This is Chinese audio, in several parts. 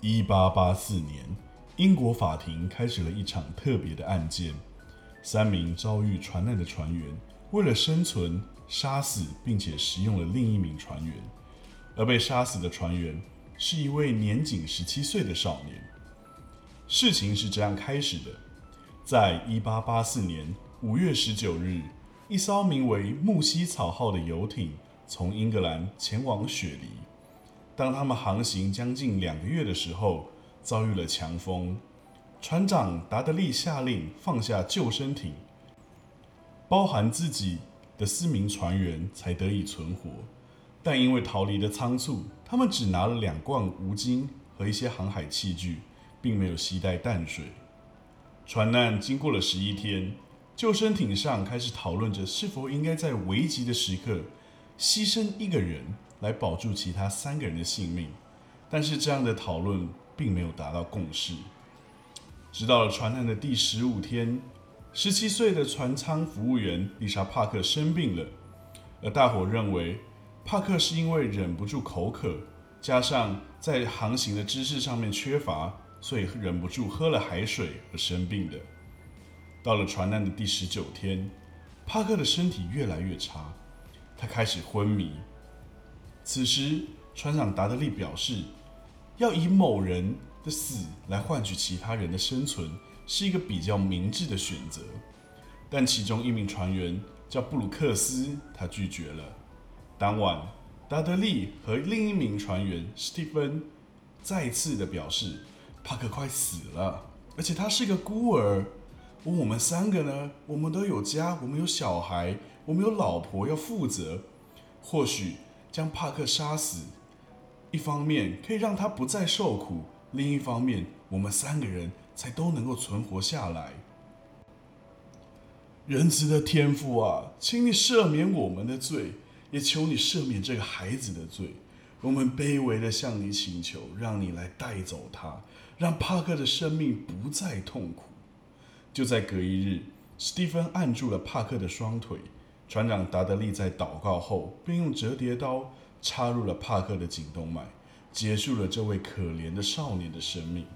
一八八四年，英国法庭开始了一场特别的案件。三名遭遇船难的船员，为了生存，杀死并且食用了另一名船员。而被杀死的船员是一位年仅十七岁的少年。事情是这样开始的：在一八八四年五月十九日，一艘名为“木西草号”的游艇从英格兰前往雪梨。当他们航行将近两个月的时候，遭遇了强风。船长达德利下令放下救生艇，包含自己的四名船员才得以存活。但因为逃离的仓促，他们只拿了两罐无精和一些航海器具，并没有携带淡水。船难经过了十一天，救生艇上开始讨论着是否应该在危急的时刻牺牲一个人。来保住其他三个人的性命，但是这样的讨论并没有达到共识。直到了船难的第十五天，十七岁的船舱服务员丽莎·帕克生病了，而大伙认为帕克是因为忍不住口渴，加上在航行的知识上面缺乏，所以忍不住喝了海水而生病的。到了船难的第十九天，帕克的身体越来越差，他开始昏迷。此时，船长达德利表示，要以某人的死来换取其他人的生存，是一个比较明智的选择。但其中一名船员叫布鲁克斯，他拒绝了。当晚，达德利和另一名船员史蒂芬再次的表示，帕克快死了，而且他是个孤儿。我们三个呢？我们都有家，我们有小孩，我们有老婆要负责。或许。将帕克杀死，一方面可以让他不再受苦，另一方面，我们三个人才都能够存活下来。仁慈的天父啊，请你赦免我们的罪，也求你赦免这个孩子的罪。我们卑微的向你请求，让你来带走他，让帕克的生命不再痛苦。就在隔一日，史蒂芬按住了帕克的双腿。船长达德利在祷告后，便用折叠刀插入了帕克的颈动脉，结束了这位可怜的少年的生命。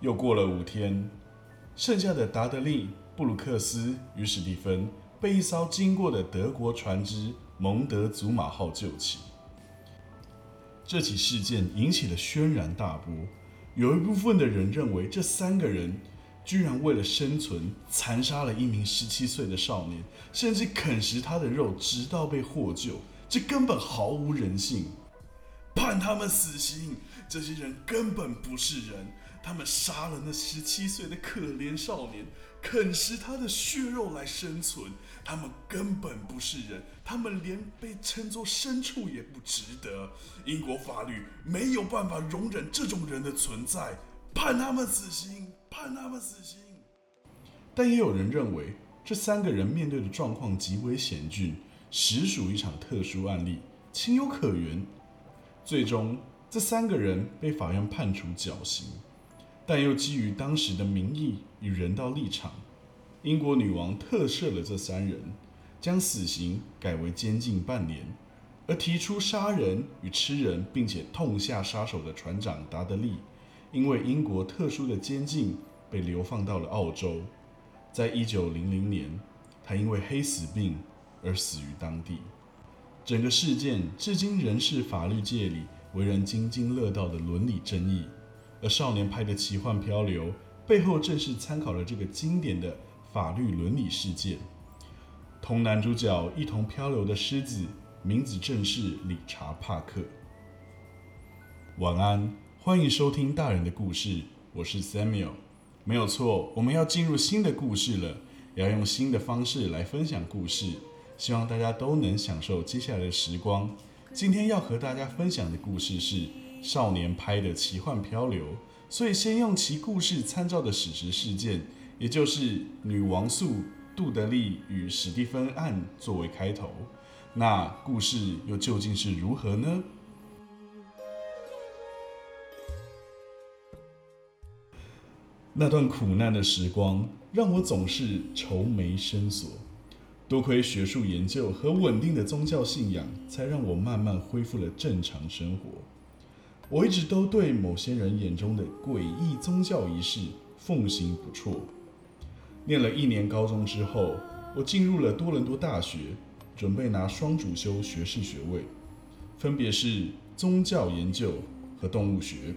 又过了五天，剩下的达德利、布鲁克斯与史蒂芬被一艘经过的德国船只“蒙德祖马号”救起。这起事件引起了轩然大波，有一部分的人认为这三个人。居然为了生存残杀了一名十七岁的少年，甚至啃食他的肉，直到被获救，这根本毫无人性！判他们死刑！这些人根本不是人，他们杀了那十七岁的可怜少年，啃食他的血肉来生存，他们根本不是人，他们连被称作牲畜也不值得。英国法律没有办法容忍这种人的存在，判他们死刑！判他们死刑，但也有人认为这三个人面对的状况极为险峻，实属一场特殊案例，情有可原。最终，这三个人被法院判处绞刑，但又基于当时的民意与人道立场，英国女王特赦了这三人，将死刑改为监禁半年。而提出杀人与吃人，并且痛下杀手的船长达德利。因为英国特殊的监禁，被流放到了澳洲。在一九零零年，他因为黑死病而死于当地。整个事件至今仍是法律界里为人津津乐道的伦理争议。而少年派的奇幻漂流背后，正是参考了这个经典的法律伦理事件。同男主角一同漂流的狮子，名字正是理查·帕克。晚安。欢迎收听大人的故事，我是 Samuel。没有错，我们要进入新的故事了，也要用新的方式来分享故事，希望大家都能享受接下来的时光。今天要和大家分享的故事是少年拍的奇幻漂流，所以先用其故事参照的史实事件，也就是女王诉杜德利与史蒂芬案作为开头。那故事又究竟是如何呢？那段苦难的时光让我总是愁眉深锁，多亏学术研究和稳定的宗教信仰，才让我慢慢恢复了正常生活。我一直都对某些人眼中的诡异宗教仪式奉行不辍。念了一年高中之后，我进入了多伦多大学，准备拿双主修学士学位，分别是宗教研究和动物学。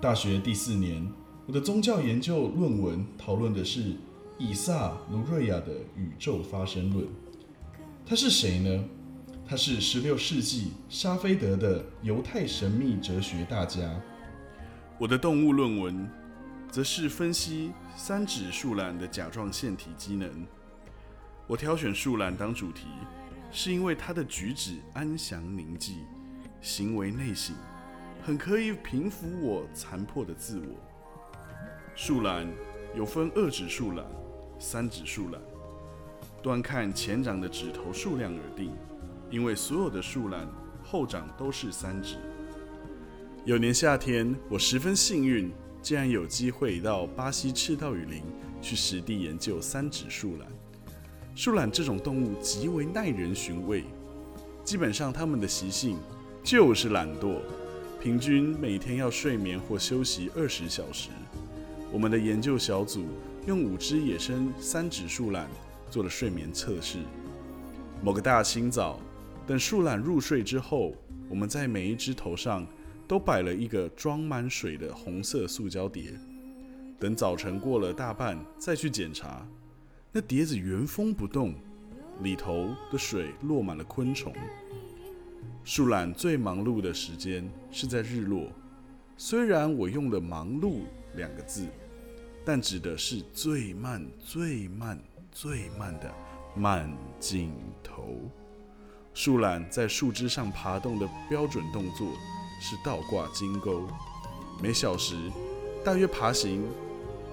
大学第四年，我的宗教研究论文讨论的是以撒卢瑞亚的宇宙发生论。他是谁呢？他是十六世纪沙菲德的犹太神秘哲学大家。我的动物论文则是分析三指树懒的甲状腺体机能。我挑选树懒当主题，是因为它的举止安详宁静，行为内省，很可以平复我残破的自我。树懒有分二指树懒、三指树懒，端看前掌的指头数量而定。因为所有的树懒后掌都是三指。有年夏天，我十分幸运，竟然有机会到巴西赤道雨林去实地研究三指树懒。树懒这种动物极为耐人寻味，基本上它们的习性就是懒惰，平均每天要睡眠或休息二十小时。我们的研究小组用五只野生三指树懒做了睡眠测试。某个大清早。等树懒入睡之后，我们在每一只头上都摆了一个装满水的红色塑胶碟。等早晨过了大半，再去检查，那碟子原封不动，里头的水落满了昆虫。树懒最忙碌的时间是在日落。虽然我用了“忙碌”两个字，但指的是最慢、最慢、最慢的慢镜头。树懒在树枝上爬动的标准动作是倒挂金钩，每小时大约爬行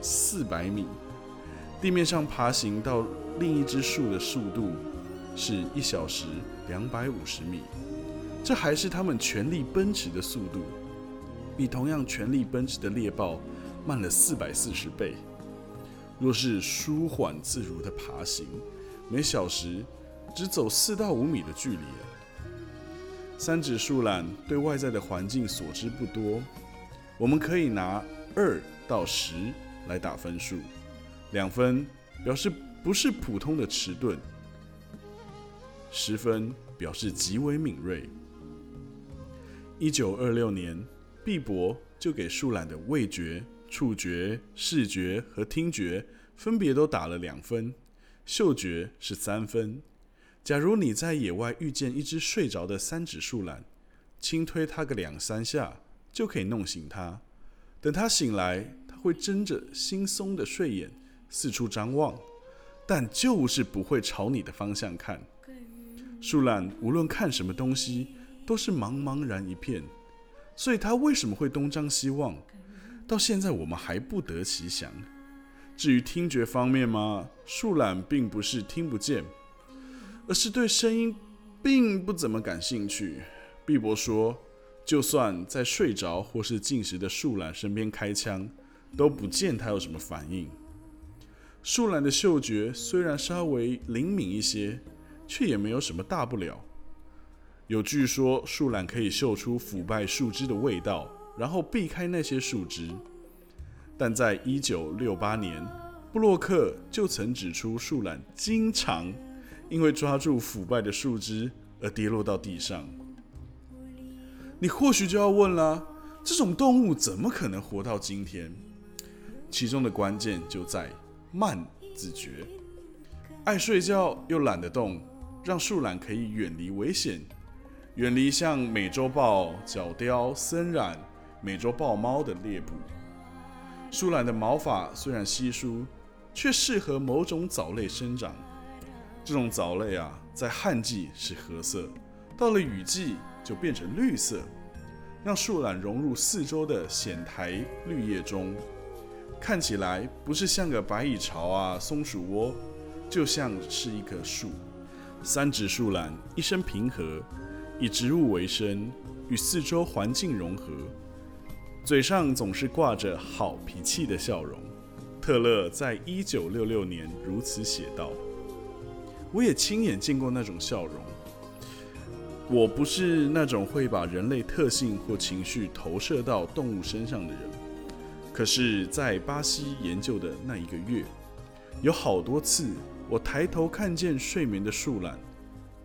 四百米。地面上爬行到另一只树的速度是一小时两百五十米，这还是它们全力奔驰的速度，比同样全力奔驰的猎豹慢了四百四十倍。若是舒缓自如的爬行，每小时。只走四到五米的距离三指树懒对外在的环境所知不多，我们可以拿二到十来打分数，两分表示不是普通的迟钝，十分表示极为敏锐。一九二六年，毕博就给树懒的味觉、触觉、视觉和听觉分别都打了两分，嗅觉是三分。假如你在野外遇见一只睡着的三指树懒，轻推它个两三下，就可以弄醒它。等它醒来，它会睁着惺忪的睡眼四处张望，但就是不会朝你的方向看。树懒无论看什么东西，都是茫茫然一片。所以它为什么会东张西望，到现在我们还不得其详。至于听觉方面嘛，树懒并不是听不见。而是对声音并不怎么感兴趣。毕博说，就算在睡着或是进食的树懒身边开枪，都不见它有什么反应。树懒的嗅觉虽然稍微灵敏一些，却也没有什么大不了。有据说树懒可以嗅出腐败树枝的味道，然后避开那些树枝。但在一九六八年，布洛克就曾指出树懒经常。因为抓住腐败的树枝而跌落到地上，你或许就要问了：这种动物怎么可能活到今天？其中的关键就在慢自觉，爱睡觉又懒得动，让树懒可以远离危险，远离像美洲豹、角雕、森蚺、美洲豹猫的猎捕。树懒的毛发虽然稀疏，却适合某种藻类生长。这种藻类啊，在旱季是褐色，到了雨季就变成绿色，让树懒融入四周的藓苔绿叶中，看起来不是像个白蚁巢啊、松鼠窝，就像是一棵树。三指树懒一生平和，以植物为生，与四周环境融合，嘴上总是挂着好脾气的笑容。特勒在一九六六年如此写道。我也亲眼见过那种笑容。我不是那种会把人类特性或情绪投射到动物身上的人。可是，在巴西研究的那一个月，有好多次，我抬头看见睡眠的树懒，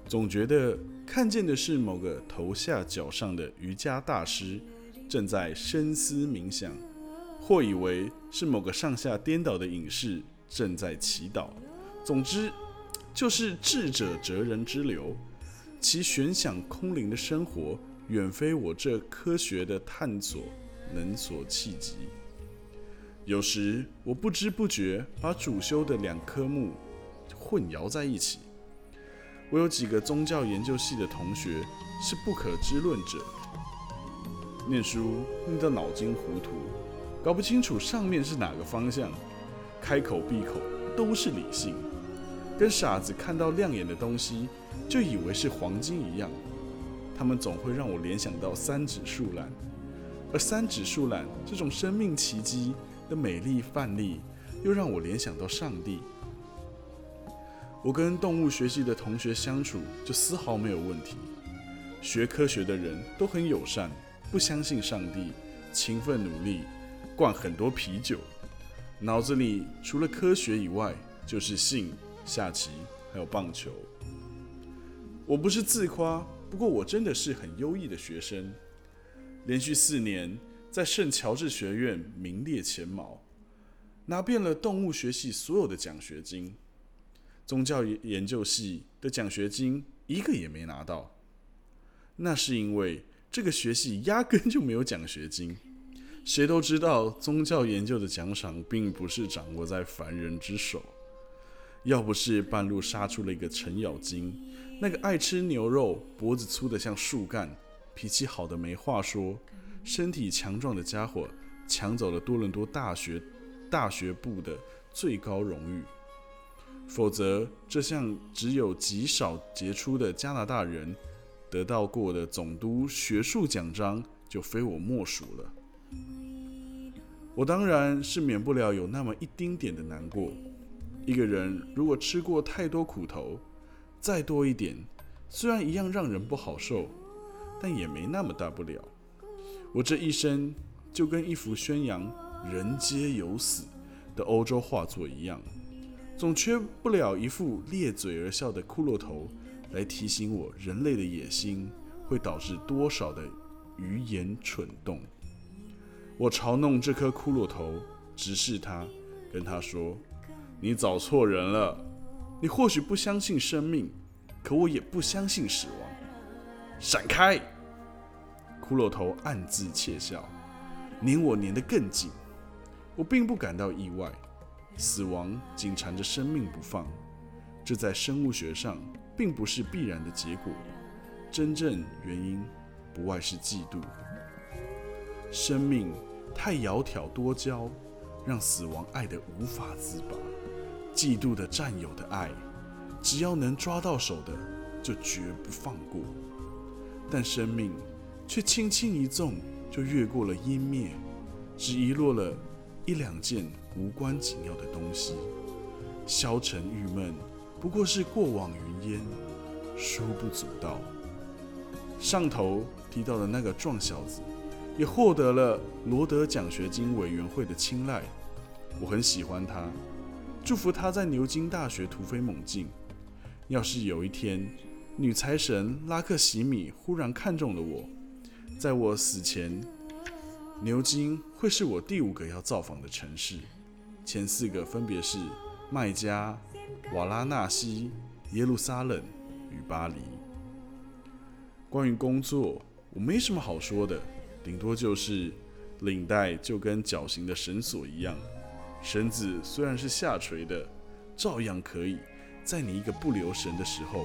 总觉得看见的是某个头下脚上的瑜伽大师正在深思冥想，或以为是某个上下颠倒的隐士正在祈祷。总之，就是智者哲人之流，其悬想空灵的生活，远非我这科学的探索能所企及。有时我不知不觉把主修的两科目混淆在一起。我有几个宗教研究系的同学是不可知论者，念书念到脑筋糊涂，搞不清楚上面是哪个方向，开口闭口都是理性，跟傻子看到亮眼的东西就以为是黄金一样。他们总会让我联想到三指树懒，而三指树懒这种生命奇迹。的美丽范例，又让我联想到上帝。我跟动物学系的同学相处，就丝毫没有问题。学科学的人都很友善，不相信上帝，勤奋努力，灌很多啤酒，脑子里除了科学以外，就是性、下棋，还有棒球。我不是自夸，不过我真的是很优异的学生，连续四年。在圣乔治学院名列前茅，拿遍了动物学系所有的奖学金，宗教研究系的奖学金一个也没拿到。那是因为这个学系压根就没有奖学金。谁都知道，宗教研究的奖赏并不是掌握在凡人之手。要不是半路杀出了一个程咬金，那个爱吃牛肉、脖子粗的像树干、脾气好的没话说。身体强壮的家伙抢走了多伦多大学大学部的最高荣誉，否则这项只有极少杰出的加拿大人得到过的总督学术奖章就非我莫属了。我当然是免不了有那么一丁点的难过。一个人如果吃过太多苦头，再多一点，虽然一样让人不好受，但也没那么大不了。我这一生就跟一幅宣扬“人皆有死”的欧洲画作一样，总缺不了一副咧嘴而笑的骷髅头，来提醒我人类的野心会导致多少的愚言蠢动。我嘲弄这颗骷髅头，直视他，跟他说：“你找错人了。你或许不相信生命，可我也不相信死亡。闪开！”骷髅头暗自窃笑，粘我粘得更紧。我并不感到意外，死亡紧缠着生命不放，这在生物学上并不是必然的结果。真正原因不外是嫉妒。生命太窈窕多娇，让死亡爱得无法自拔。嫉妒的占有的爱，只要能抓到手的，就绝不放过。但生命。却轻轻一纵，就越过了湮灭，只遗落了一两件无关紧要的东西。消沉郁闷，不过是过往云烟，殊不足道。上头提到的那个壮小子，也获得了罗德奖学金委员会的青睐。我很喜欢他，祝福他在牛津大学突飞猛进。要是有一天，女财神拉克西米忽然看中了我，在我死前，牛津会是我第五个要造访的城市，前四个分别是麦加、瓦拉纳西、耶路撒冷与巴黎。关于工作，我没什么好说的，顶多就是领带就跟绞刑的绳索一样，绳子虽然是下垂的，照样可以在你一个不留神的时候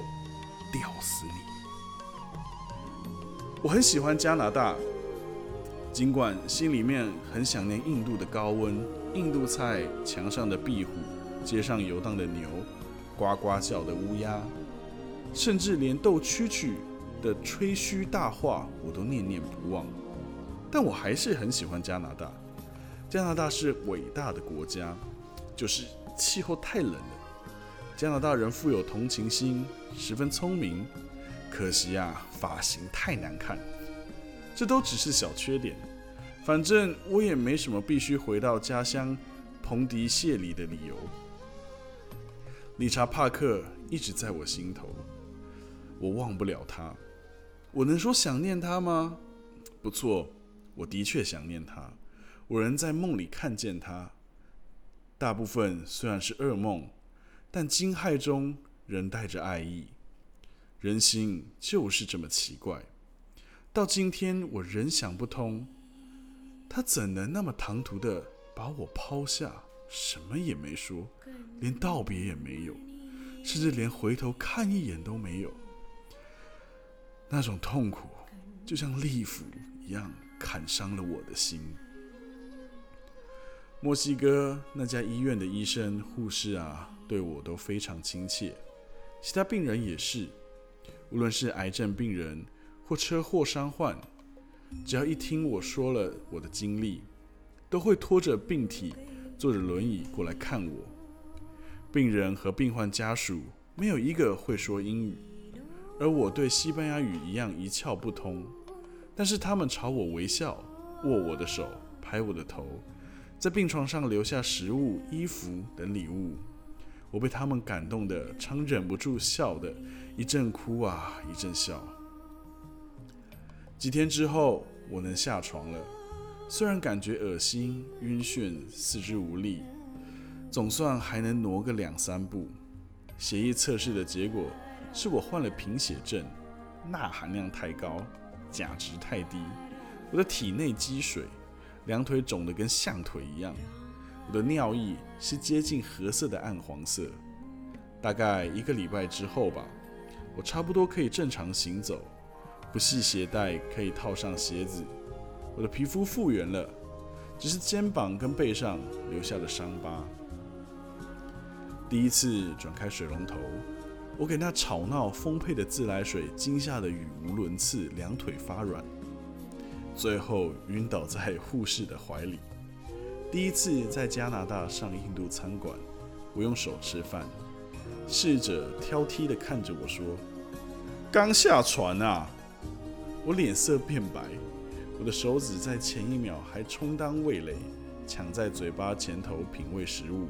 吊死你。我很喜欢加拿大，尽管心里面很想念印度的高温、印度菜墙上的壁虎、街上游荡的牛、呱呱叫的乌鸦，甚至连斗蛐蛐的吹嘘大话我都念念不忘。但我还是很喜欢加拿大。加拿大是伟大的国家，就是气候太冷了。加拿大人富有同情心，十分聪明。可惜啊，发型太难看。这都只是小缺点，反正我也没什么必须回到家乡蓬迪谢里的理由。理查·帕克一直在我心头，我忘不了他。我能说想念他吗？不错，我的确想念他。我仍在梦里看见他，大部分虽然是噩梦，但惊骇中仍带着爱意。人心就是这么奇怪，到今天我仍想不通，他怎能那么唐突的把我抛下？什么也没说，连道别也没有，甚至连回头看一眼都没有。那种痛苦，就像利斧一样砍伤了我的心。墨西哥那家医院的医生、护士啊，对我都非常亲切，其他病人也是。无论是癌症病人或车祸伤患，只要一听我说了我的经历，都会拖着病体。坐着轮椅过来看我，病人和病患家属没有一个会说英语，而我对西班牙语一样一窍不通。但是他们朝我微笑，握我的手，拍我的头，在病床上留下食物、衣服等礼物。我被他们感动的，常忍不住笑的，一阵哭啊，一阵笑。几天之后，我能下床了。虽然感觉恶心、晕眩、四肢无力，总算还能挪个两三步。血液测试的结果是我患了贫血症，钠含量太高，钾值太低。我的体内积水，两腿肿得跟象腿一样。我的尿液是接近褐色的暗黄色。大概一个礼拜之后吧，我差不多可以正常行走，不系鞋带可以套上鞋子。我的皮肤复原了，只是肩膀跟背上留下了伤疤。第一次转开水龙头，我给那吵闹丰沛的自来水惊吓得语无伦次，两腿发软，最后晕倒在护士的怀里。第一次在加拿大上印度餐馆，我用手吃饭，侍者挑剔地看着我说：“刚下船啊！”我脸色变白。我的手指在前一秒还充当味蕾，抢在嘴巴前头品味食物，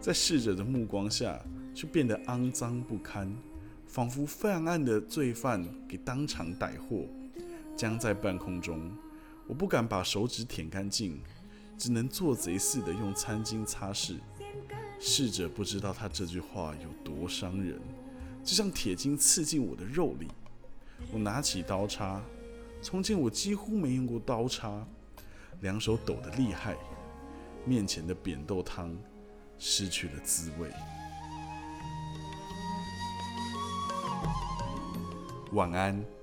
在逝者的目光下却变得肮脏不堪，仿佛犯案的罪犯给当场逮获，僵在半空中。我不敢把手指舔干净，只能做贼似的用餐巾擦拭。逝者不知道他这句话有多伤人，就像铁筋刺进我的肉里。我拿起刀叉。从前我几乎没用过刀叉，两手抖得厉害，面前的扁豆汤失去了滋味。晚安。